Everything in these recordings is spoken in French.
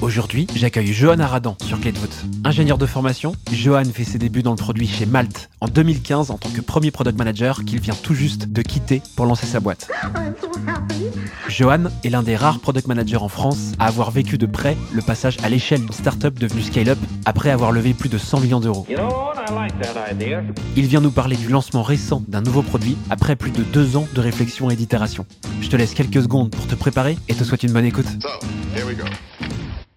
Aujourd'hui, j'accueille Johan Aradan sur Clé. Ingénieur de formation, Johan fait ses débuts dans le produit chez Malte en 2015 en tant que premier product manager qu'il vient tout juste de quitter pour lancer sa boîte. Johan est l'un des rares product managers en France à avoir vécu de près le passage à l'échelle d'une startup devenue scale-up après avoir levé plus de 100 millions d'euros. You know like. Il vient nous parler du lancement récent d'un nouveau produit après plus de deux ans de réflexion et d'itération. Je te laisse quelques secondes pour te préparer et te souhaite une bonne écoute. So, here we go.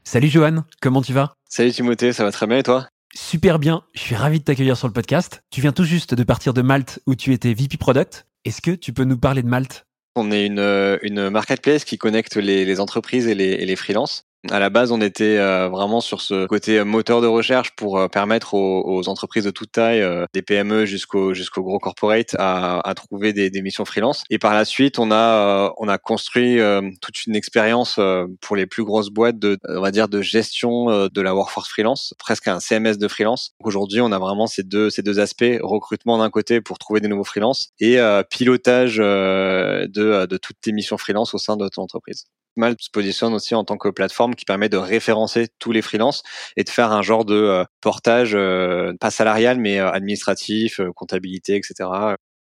Salut Johan, comment tu vas? Salut Timothée, ça va très bien et toi? Super bien, je suis ravi de t'accueillir sur le podcast. Tu viens tout juste de partir de Malte où tu étais VP Product. Est-ce que tu peux nous parler de Malte? On est une, euh, une marketplace qui connecte les, les entreprises et les, et les freelances. À la base, on était euh, vraiment sur ce côté euh, moteur de recherche pour euh, permettre aux, aux entreprises de toute taille, des PME jusqu'au jusqu'au gros corporate, à, à trouver des, des missions freelance. Et par la suite, on a on a construit toute une expérience pour les plus grosses boîtes de on va dire de gestion de la workforce freelance, presque un CMS de freelance. Aujourd'hui, on a vraiment ces deux ces deux aspects recrutement d'un côté pour trouver des nouveaux freelances et pilotage de de toutes tes missions freelance au sein de ton entreprise. Malte se positionne aussi en tant que plateforme qui permet de référencer tous les freelances et de faire un genre de euh, portage, euh, pas salarial, mais euh, administratif, comptabilité, etc.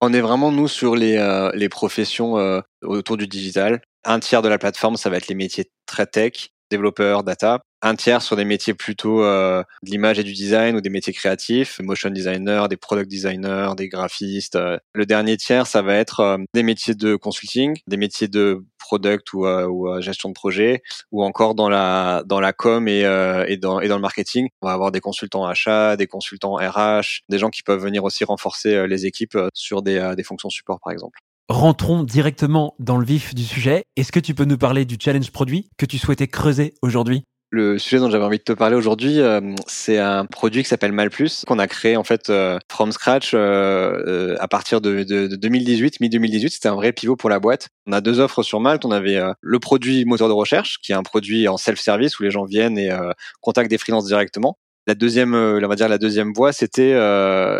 On est vraiment, nous, sur les, professions autour du digital. Un tiers de la plateforme, ça va être les métiers très tech, développeurs, data. Un tiers sur des métiers plutôt euh, de l'image et du design ou des métiers créatifs, motion designer, des product designers, des graphistes. euh. Le dernier tiers, ça va être euh, des métiers de consulting, des métiers de product ou, gestion de projet, ou encore dans la dans la com et, et dans le marketing. On va avoir des consultants achat, des consultants RH, des gens qui peuvent venir aussi renforcer les équipes sur des, des fonctions support par exemple. Rentrons directement dans le vif du sujet. Est-ce que tu peux nous parler du challenge produit que tu souhaitais creuser aujourd'hui? Le sujet dont j'avais envie de te parler aujourd'hui, euh, c'est un produit qui s'appelle Malplus, qu'on a créé en fait euh, from scratch euh, euh, à partir de, de, de 2018, mi-2018. C'était un vrai pivot pour la boîte. On a deux offres sur Malte. On avait euh, le produit moteur de recherche, qui est un produit en self-service où les gens viennent et euh, contactent des freelances directement. La deuxième, euh, on va dire la deuxième voie, c'était euh,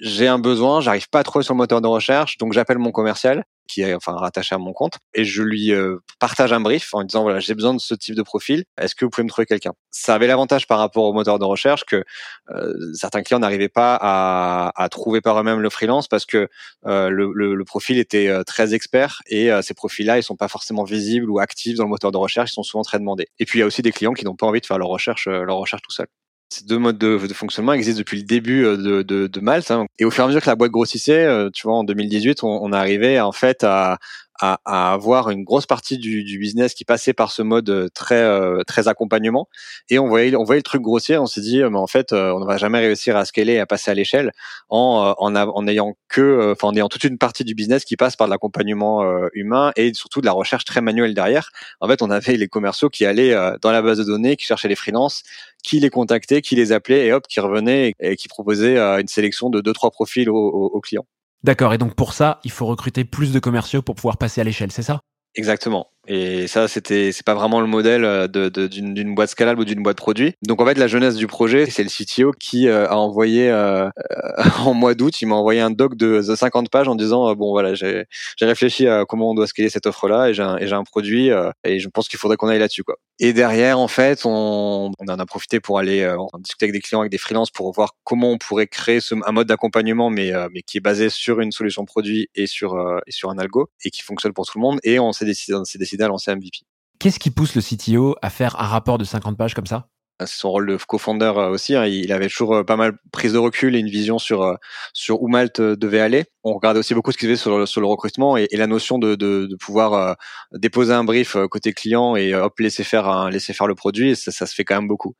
j'ai un besoin, j'arrive pas trouver sur le moteur de recherche, donc j'appelle mon commercial qui est enfin rattaché à mon compte et je lui euh, partage un brief en disant voilà j'ai besoin de ce type de profil est-ce que vous pouvez me trouver quelqu'un? Ça avait l'avantage par rapport au moteur de recherche que euh, certains clients n'arrivaient pas à, à trouver par eux-mêmes le freelance parce que euh, le, le, le profil était euh, très expert et ces profils-là ils sont pas forcément visibles ou actifs dans le moteur de recherche ils sont souvent très demandés. Et puis il y a aussi des clients qui n'ont pas envie de faire leur recherche leur recherche tout seul ces deux modes de, fonctionnement existent depuis le début euh, de Malte. hein. Et au fur et à mesure que la boîte grossissait, euh, tu vois, en 2018, on, on arrivait en fait à, à, à avoir une grosse partie du, du business qui passait par ce mode euh, très euh, très accompagnement. Et on voyait on voyait le truc grossir. On s'est dit, euh, mais en fait, euh, on ne va jamais réussir à scaler à passer à l'échelle en en, en ayant que, enfin, en ayant toute une partie du business qui passe par de l'accompagnement euh, humain et surtout de la recherche très manuelle derrière. En fait, on avait les commerciaux qui allaient euh, dans la base de données, qui cherchaient les freelances, qui les contactait, qui les appelait et hop, qui revenait et, qui proposait euh, une sélection de deux trois profils aux, aux clients. D'accord, et donc pour ça, il faut recruter plus de commerciaux pour pouvoir passer à l'échelle, c'est ça? Exactement. Et ça, c'était, c'est pas vraiment le modèle euh, de, de- d'une, d'une boîte scalable ou d'une boîte produit. Donc en fait, la jeunesse du projet, c'est le CTO qui euh, a envoyé euh, euh, en mois d'août, il m'a envoyé un doc de, de 50 pages en disant euh, bon voilà, j'ai, j'ai réfléchi à comment on doit scaler cette offre-là et j'ai un, et j'ai un produit et je pense qu'il faudrait qu'on aille là-dessus quoi. Et derrière, en fait, on, on en a profité pour aller en discuter avec des clients, avec des freelances pour voir comment on pourrait créer ce, un mode d'accompagnement, mais, mais qui est basé sur une solution produit et sur, et sur un algo et qui fonctionne pour tout le monde. Et on s'est décidé, on s'est décidé à lancer MVP. Qu'est-ce qui pousse le CTO à faire un rapport de 50 pages comme ça? C'est son rôle de co-founder euh, aussi. hein. Il avait toujours euh, pas mal prise de recul et une vision sur euh, sur où Malte devait aller. On regardait aussi beaucoup ce qu'il faisait sur le, sur le recrutement et, et la notion de, de, de pouvoir euh, déposer un brief côté client et hop laisser faire un, laisser faire le produit. Ça, ça se fait quand même beaucoup.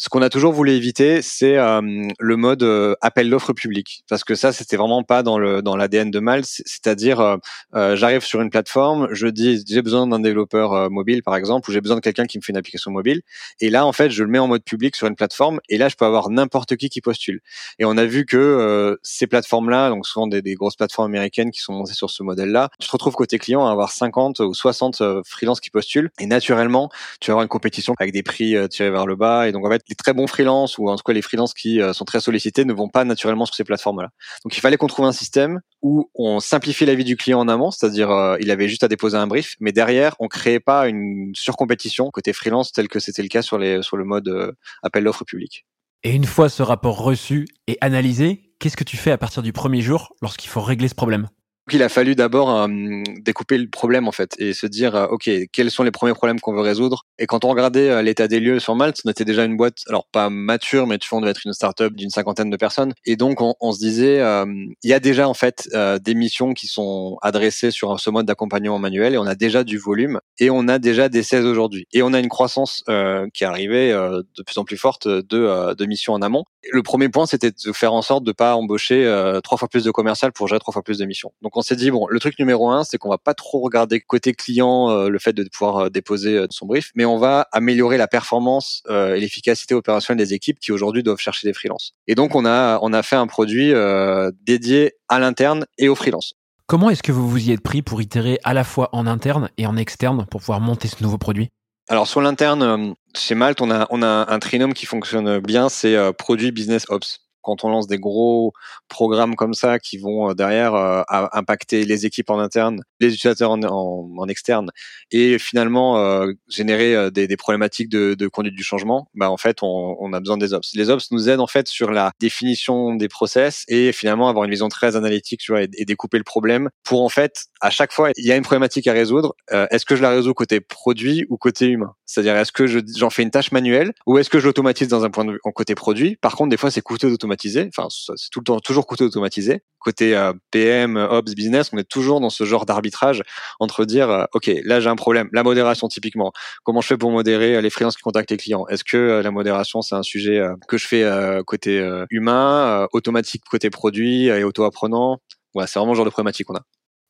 Ce qu'on a toujours voulu éviter, c'est le mode appel d'offres public, parce que ça, c'était vraiment pas dans le dans l'ADN de Mal. C'est-à-dire, j'arrive sur une plateforme, je dis j'ai besoin d'un développeur mobile, par exemple, ou j'ai besoin de quelqu'un qui me fait une application mobile, et là, en fait, je le mets en mode public sur une plateforme, et là, je peux avoir n'importe qui qui postule. Et on a vu que ces plateformes-là, donc souvent des, des, grosses plateformes américaines qui sont montées sur ce modèle-là, tu te retrouves côté client à avoir 50 ou 60 freelances qui postulent, et naturellement, tu vas avoir une compétition avec des prix tirés vers le bas, et donc en fait, les très bons freelances ou en tout cas les freelances qui euh, sont très sollicités ne vont pas naturellement sur ces plateformes-là. Donc il fallait qu'on trouve un système où on simplifie la vie du client en amont, c'est-à-dire euh, il avait juste à déposer un brief, mais derrière on créait pas une surcompétition côté freelance tel que c'était le cas sur les sur le mode euh, appel d'offres public. Et une fois ce rapport reçu et analysé, qu'est-ce que tu fais à partir du premier jour lorsqu'il faut régler ce problème? Il a fallu d'abord euh, découper le problème en fait et se dire euh, ok quels sont les premiers problèmes qu'on veut résoudre? Et quand on regardait euh, l'état des lieux sur Malte on était déjà une boîte alors pas mature mais tu vois on devait être une startup d'une cinquantaine de personnes. Et donc on, se disait il y a déjà en fait des missions qui sont adressées sur ce mode d'accompagnement manuel et on a déjà du volume et on a déjà des 16 aujourd'hui. Et on a une croissance qui est arrivée de plus en plus forte de, de missions en amont le premier point c'était de faire en sorte de pas embaucher trois fois plus de commercial pour gérer trois fois plus de missions donc on s'est dit bon, le truc numéro un, c'est qu'on va pas trop regarder côté client euh, le fait de pouvoir euh, déposer euh, son brief, mais on va améliorer la performance et l'efficacité opérationnelle des équipes qui aujourd'hui doivent chercher des freelances. Et donc on a on a fait un produit dédié à l'interne et aux freelances. Comment est-ce que vous vous y êtes pris pour itérer à la fois en interne et en externe pour pouvoir monter ce nouveau produit? Alors sur l'interne, chez Malte, on a, on a un trinôme qui fonctionne bien, c'est produit business ops quand on lance des gros programmes comme ça qui vont euh, derrière euh, impacter les équipes en interne, les utilisateurs en, en, externe, et finalement euh, générer des, des, problématiques de, de, conduite du changement, bah en fait on, on, a besoin des ops. Les ops nous aident en fait sur la définition des process et finalement avoir une vision très analytique, tu vois, et, découper le problème pour en fait à chaque fois il y a une problématique à résoudre. est-ce que je la résous côté produit ou côté humain? C'est-à-dire est-ce que j'en fais une tâche manuelle ou est-ce que je l'automatise dans un point de vue en côté produit? Par contre des fois c'est coûteux d'automatiser Enfin, c'est tout le temps toujours coûteux d'automatiser. Côté euh, PM, Ops, business, on est toujours dans ce genre d'arbitrage entre dire, euh, ok, là j'ai un problème. La modération typiquement. Comment je fais pour modérer euh, les freelances qui contactent les clients? Est-ce que la modération c'est un sujet que je fais côté humain, automatique côté produit et auto-apprenant? Voilà, c'est vraiment le genre de problématique qu'on a.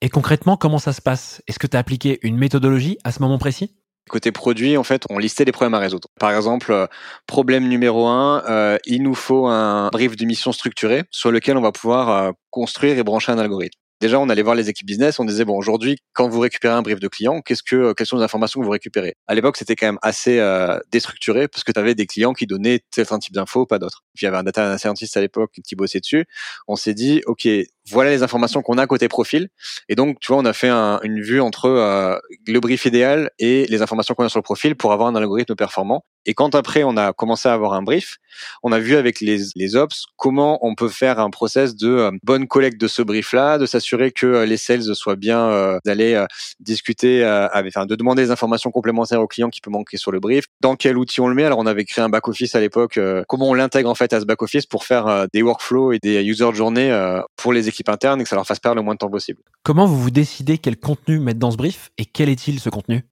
Et concrètement, comment ça se passe? Est-ce que tu as appliqué une méthodologie à ce moment précis? Côté produit, en fait, on listait les problèmes à résoudre. Par exemple, euh, problème numéro un, euh, il nous faut un brief de mission structuré sur lequel on va pouvoir euh, construire et brancher un algorithme. Déjà, on allait voir les équipes business, on disait bon aujourd'hui, quand vous récupérez un brief de client, qu'est-ce que quelles sont les informations que vous récupérez? À l'époque, c'était quand même assez déstructuré parce que tu avais des clients qui donnaient certains types d'infos, pas d'autres. Puis il y avait un data scientist à l'époque qui bossait dessus. On s'est dit ok, voilà les informations qu'on a côté profil. Et donc, tu vois, on a fait une vue entre euh, le brief idéal et les informations qu'on a sur le profil pour avoir un algorithme performant. Et quand après on a commencé à avoir un brief, on a vu avec les, les ops comment on peut faire un process de euh, bonne collecte de ce brief-là, de s'assurer que euh, les sales soient bien d'aller discuter avec, enfin, de demander des informations complémentaires aux clients qui peut manquer sur le brief. Dans quel outil on le met? Alors on avait créé un back office à l'époque. comment on l'intègre en fait à ce back office pour faire des workflows et des user journées pour les équipes interne et que ça leur fasse perdre le moins de temps possible. Comment vous vous décidez quel contenu mettre dans ce brief et quel est-il ce contenu?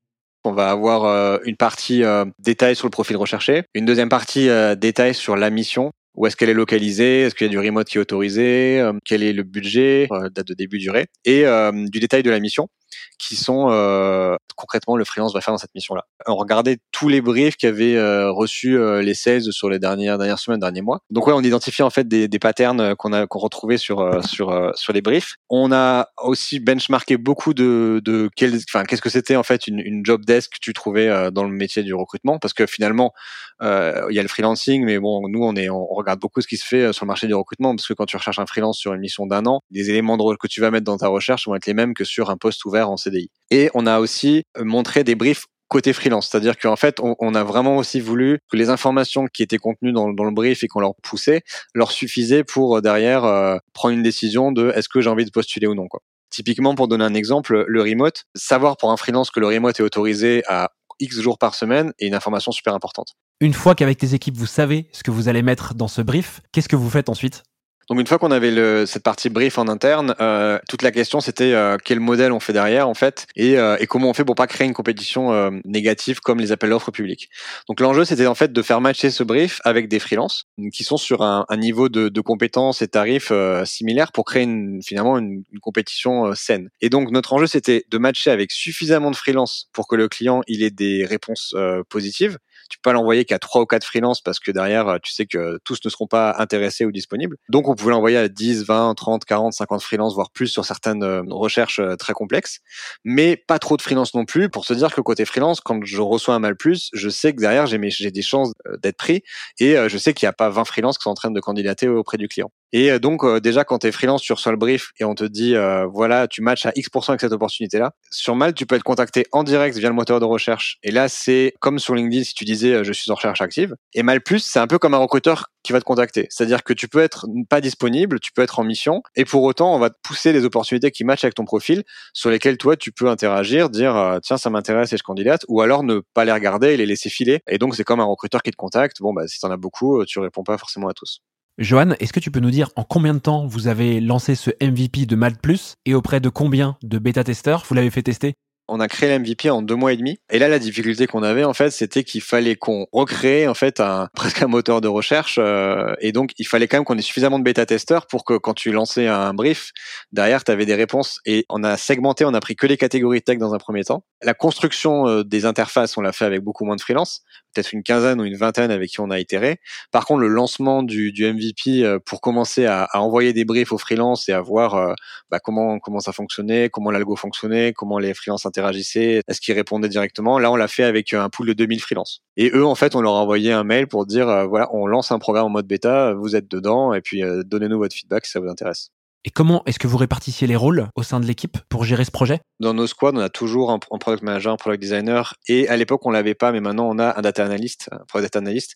On va avoir euh, une partie euh, détail sur le profil recherché, une deuxième partie euh, détail sur la mission, où est-ce qu'elle est localisée, est-ce qu'il y a du remote qui est autorisé, quel est le budget, date de début, durée, et du détail de la mission qui sont euh, concrètement le freelance va faire dans cette mission-là. On regardait tous les briefs qu'avaient euh, reçus euh, les sales sur les dernières dernières semaines, derniers mois. Donc ouais, on identifie en fait des, des patterns qu'on a qu'on retrouvait sur euh, sur euh, sur les briefs. On a aussi benchmarké beaucoup de de quel, enfin qu'est-ce que c'était en fait une, une job desk que tu trouvais dans le métier du recrutement parce que finalement il y a le freelancing, mais bon nous on est on regarde beaucoup ce qui se fait sur le marché du recrutement parce que quand tu recherches un freelance sur une mission d'un an, les éléments de rôle que tu vas mettre dans ta recherche vont être les mêmes que sur un poste ouvert en CDI. Et on a aussi euh, montré des briefs côté freelance, c'est-à-dire qu'en fait, on, a vraiment aussi voulu que les informations qui étaient contenues dans, le brief et qu'on leur poussait leur suffisaient pour euh, derrière euh, prendre une décision de est-ce que j'ai envie de postuler ou non. Typiquement, pour donner un exemple, le remote, savoir pour un freelance que le remote est autorisé à X jours par semaine est une information super importante. Une fois qu'avec tes équipes, vous savez ce que vous allez mettre dans ce brief, qu'est-ce que vous faites ensuite? Donc une fois qu'on avait cette partie brief en interne, euh, toute la question c'était euh, quel modèle on fait derrière en fait et, euh, et, comment on fait pour pas créer une compétition négative comme les appels d'offres publics. Donc l'enjeu c'était en fait de faire matcher ce brief avec des freelances qui sont sur un, niveau de, de, compétences et tarifs similaires pour créer une, finalement une, une compétition saine. Et donc notre enjeu c'était de matcher avec suffisamment de freelances pour que le client il ait des réponses positives tu peux pas l'envoyer qu'à trois ou quatre freelances parce que derrière, tu sais que tous ne seront pas intéressés ou disponibles. Donc, on pouvait l'envoyer à 10, 20, 30, 40, 50 freelances, voire plus sur certaines euh, recherches euh, très complexes. Mais pas trop de freelance non plus pour se dire que côté freelance, quand je reçois un mal plus, je sais que derrière, j'ai, des chances euh, d'être pris et je sais qu'il n'y a pas 20 freelances qui sont en train de candidater auprès du client. Et donc déjà quand tu es freelance, tu reçois le brief et on te dit voilà, tu matches à X% avec cette opportunité-là. Sur Malte, tu peux être contacté en direct via le moteur de recherche. Et là, c'est comme sur LinkedIn si tu disais je suis en recherche active. Et Mal plus, c'est un peu comme un recruteur qui va te contacter. C'est-à-dire que tu peux être pas disponible, tu peux être en mission, et pour autant, on va te pousser des opportunités qui matchent avec ton profil, sur lesquelles toi, tu peux interagir, dire euh, tiens, ça m'intéresse et je candidate, ou alors ne pas les regarder et les laisser filer. Et donc, c'est comme un recruteur qui te contacte. Bon, bah, si t'en as beaucoup, euh, tu réponds pas forcément à tous. Johan, est-ce que tu peux nous dire en combien de temps vous avez lancé ce MVP de Mad Plus et auprès de combien de bêta-testeurs vous l'avez fait tester? On a créé l'MVP en deux mois et demi. Et là, la difficulté qu'on avait, en fait, c'était qu'il fallait qu'on recrée, en fait, un, presque un moteur de recherche. Euh, et donc, il fallait quand même qu'on ait suffisamment de bêta-testeurs pour que quand tu lançais un brief, derrière, tu avais des réponses. Et on a segmenté, on a pris que les catégories tech dans un premier temps. La construction euh, des interfaces, on l'a fait avec beaucoup moins de freelance, peut-être une quinzaine ou une vingtaine avec qui on a itéré. Par contre, le lancement du, du MVP euh, pour commencer à, à, envoyer des briefs aux freelance et à voir bah, comment comment ça fonctionnait, comment l'algo fonctionnait, comment les freelances interagissaient, est-ce qu'ils répondaient directement? Là, on l'a fait avec un pool de 2000 freelances. Et eux, en fait, on leur a envoyé un mail pour dire, euh, voilà, on lance un programme en mode bêta, vous êtes dedans, et puis euh, donnez-nous votre feedback si ça vous intéresse. Et comment est-ce que vous répartissiez les rôles au sein de l'équipe pour gérer ce projet? Dans nos squads, on a toujours un, product manager, un product designer, et à l'époque on l'avait pas, mais maintenant on a un data analyst, un product analyst,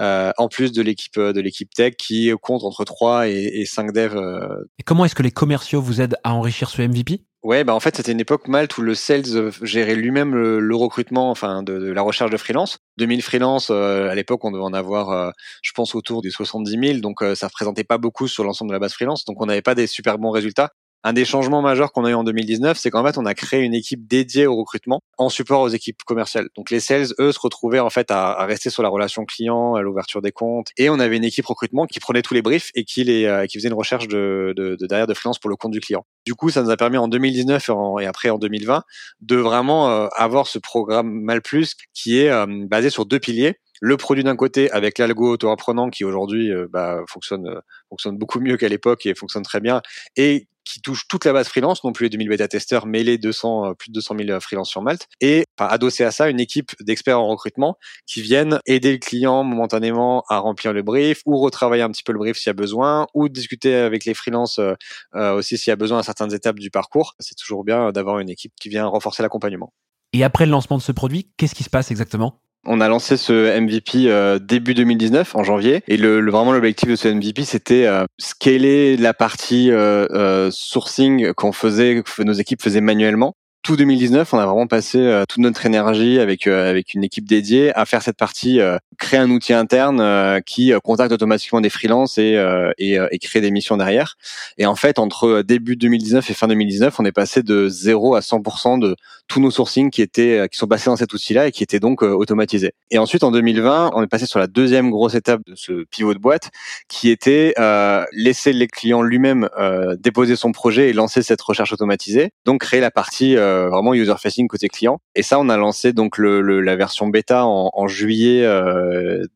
euh, en plus de l'équipe de l'équipe tech qui compte entre 3 et, et 5 devs. Et comment est-ce que les commerciaux vous aident à enrichir ce MVP Ouais, bah en fait c'était une époque Malte où le sales gérait lui-même le, recrutement, enfin de, la recherche de freelance. 2000 freelance euh, à l'époque on devait en avoir, euh, je pense autour des 70 000, donc euh, ça représentait pas beaucoup sur l'ensemble de la base freelance, donc on n'avait pas des super bons résultats. Un des changements majeurs qu'on a eu en 2019, c'est qu'en fait, on a créé une équipe dédiée au recrutement en support aux équipes commerciales. Donc les sales, eux, se retrouvaient en fait à, rester sur la relation client, à l'ouverture des comptes, et on avait une équipe recrutement qui prenait tous les briefs et qui les euh, qui faisait une recherche de, de, de, derrière de freelance pour le compte du client. Du coup, ça nous a permis en 2019 et, après en 2020 de vraiment euh, avoir ce programme Mal Plus qui est euh, basé sur deux piliers le produit d'un côté avec l'algo auto-apprenant qui aujourd'hui bah, fonctionne fonctionne beaucoup mieux qu'à l'époque et fonctionne très bien et qui touche toute la base freelance, non plus les 2000 bêta-testeurs, mais les 200, euh, plus de 200 000 euh, freelance sur Malte. Et enfin, adossé à ça, une équipe d'experts en recrutement qui viennent aider le client momentanément à remplir le brief ou retravailler un petit peu le brief s'il y a besoin ou discuter avec les freelances euh, aussi s'il y a besoin à certaines étapes du parcours. C'est toujours bien d'avoir une équipe qui vient renforcer l'accompagnement. Et après le lancement de ce produit, qu'est-ce qui se passe exactement? On a lancé ce MVP euh, début 2019, en janvier, et le, vraiment l'objectif de ce MVP, c'était euh, scaler la partie euh, euh sourcing qu'on faisait, que nos équipes faisaient manuellement, tout 2019, on a vraiment passé euh, toute notre énergie avec euh, avec une équipe dédiée à faire cette partie, euh, créer un outil interne qui contacte automatiquement des freelances et, et, et crée des missions derrière. Et en fait, entre début 2019 et fin 2019, on est passé de 0 à 100% de tous nos sourcings qui étaient qui sont passés dans cet outil-là et qui étaient donc automatisés. Et ensuite, en 2020, on est passé sur la deuxième grosse étape de ce pivot de boîte, qui était laisser les clients lui-même déposer son projet et lancer cette recherche automatisée, donc créer la partie euh, vraiment user facing côté client. Et ça, on a lancé donc le, la version bêta en, juillet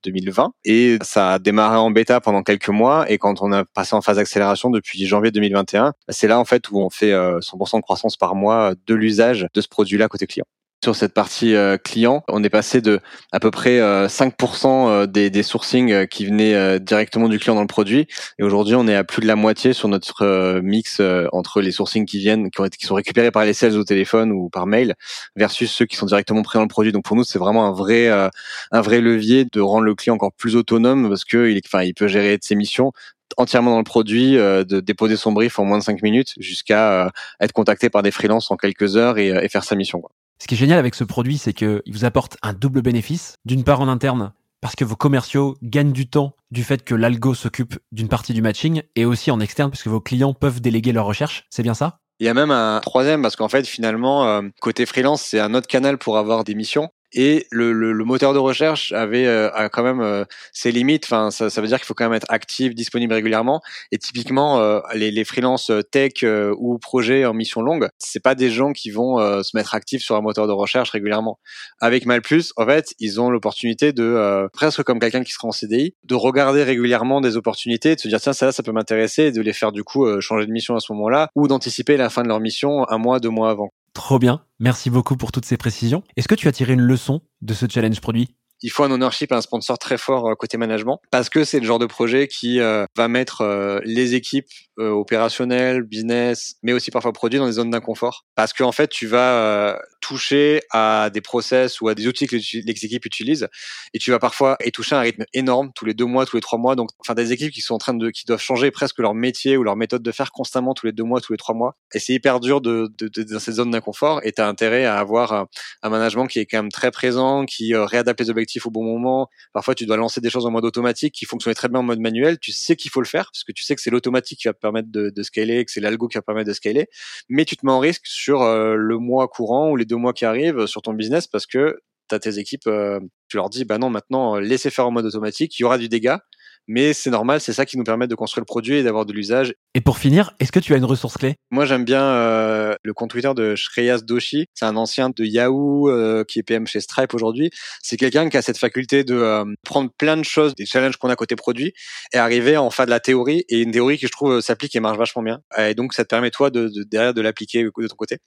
2020 euh, et ça a démarré en bêta pendant quelques mois. Et quand on a passé en phase d'accélération depuis janvier 2021, c'est là en fait où on fait 100% euh, de croissance par mois de l'usage de ce produit-là côté client sur cette partie euh, client, on est passé de à peu près 5% euh, euh, des, des sourcings qui venaient directement du client dans le produit, et aujourd'hui on est à plus de la moitié sur notre mix entre les sourcings qui viennent, qui, ont qui sont récupérés par les sales au téléphone ou par mail, versus ceux qui sont directement pris dans le produit. Donc pour nous c'est vraiment un vrai un vrai levier de rendre le client encore plus autonome parce que il, enfin, il peut gérer ses missions entièrement dans le produit, de déposer son brief en moins de 5 minutes jusqu'à être contacté par des freelances en quelques heures et, et faire sa mission. Quoi. Ce qui est génial avec ce produit, c'est qu'il vous apporte un double bénéfice. D'une part, en interne, parce que vos commerciaux gagnent du temps du fait que l'algo s'occupe d'une partie du matching et aussi en externe parce que vos clients peuvent déléguer leurs recherches. C'est bien ça? Il y a même un troisième parce qu'en fait finalement euh, côté freelance c'est un autre canal pour avoir des missions et le, le, le, moteur de recherche avait euh, a quand même euh, ses limites. Enfin, ça, ça veut dire qu'il faut quand même être actif, disponible régulièrement. Et typiquement, euh, les, les freelances tech ou projets en mission longue, c'est pas des gens qui vont se mettre actifs sur un moteur de recherche régulièrement. Avec Malplus, en fait, ils ont l'opportunité de presque comme quelqu'un qui sera en CDI, de regarder régulièrement des opportunités, de se dire tiens ça, ça peut m'intéresser, de les faire du coup changer de mission à ce moment-là, ou d'anticiper la fin de leur mission un mois, deux mois avant. Trop bien. Merci beaucoup pour toutes ces précisions. Est-ce que tu as tiré une leçon de ce challenge produit? Il faut un ownership, un sponsor très fort euh, côté management, parce que c'est le genre de projet qui euh, va mettre euh, les équipes opérationnelles, business, mais aussi parfois produits dans des zones d'inconfort, parce qu'en fait tu vas toucher à des process ou à des outils que les équipes utilisent, et tu vas parfois y toucher à un rythme énorme tous les deux mois, tous les trois mois, donc enfin des équipes qui sont en train de, qui doivent changer presque leur métier ou leur méthode de faire constamment tous les deux mois, tous les trois mois, et c'est hyper dur de, de, de, dans ces zones d'inconfort, et tu as intérêt à avoir un, management qui est quand même très présent, qui réadapte les objectifs au bon moment. Parfois, tu dois lancer des choses en mode automatique qui fonctionnaient très bien en mode manuel. Tu sais qu'il faut le faire parce que tu sais que c'est l'automatique qui va permettre de, scaler, que c'est l'algo qui va permettre de scaler. Mais tu te mets en risque sur euh, le mois courant ou les deux mois qui arrivent sur ton business parce que tu as tes équipes, euh, tu leur dis, bah non, maintenant, laissez faire en mode automatique, il y aura du dégât mais c'est normal, c'est ça qui nous permet de construire le produit et d'avoir de l'usage. Et pour finir, est-ce que tu as une ressource clé? Moi, j'aime bien euh, le compte Twitter de Shreyas Doshi. C'est un ancien de Yahoo euh, qui est PM chez Stripe aujourd'hui. C'est quelqu'un qui a cette faculté de euh, prendre plein de choses, des challenges qu'on a côté produit, et arriver à en faire de la théorie et une théorie qui je trouve s'applique et marche vachement bien. Et donc, ça te permet toi de, de derrière de l'appliquer de ton côté?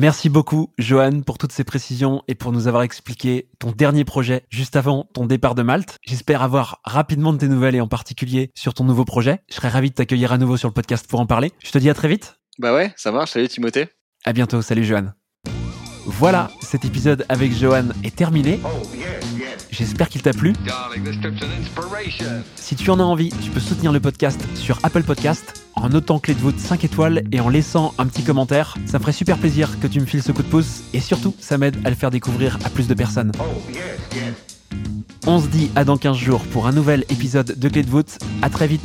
Merci beaucoup, Johan, pour toutes ces précisions et pour nous avoir expliqué ton dernier projet juste avant ton départ de Malte. J'espère avoir rapidement de tes nouvelles et en particulier sur ton nouveau projet. Je serais ravi de t'accueillir à nouveau sur le podcast pour en parler. Je te dis à très vite. Bah ouais, ça marche. Salut Timothée. À bientôt. Salut, Johan. Voilà, cet épisode avec Johan est terminé. J'espère qu'il t'a plu. Si tu en as envie, tu peux soutenir le podcast sur Apple Podcast en notant clé de voûte 5 étoiles et en laissant un petit commentaire. Ça me ferait super plaisir que tu me files ce coup de pouce et surtout, ça m'aide à le faire découvrir à plus de personnes. On se dit à dans 15 jours pour un nouvel épisode de Clé de voûte. À très vite.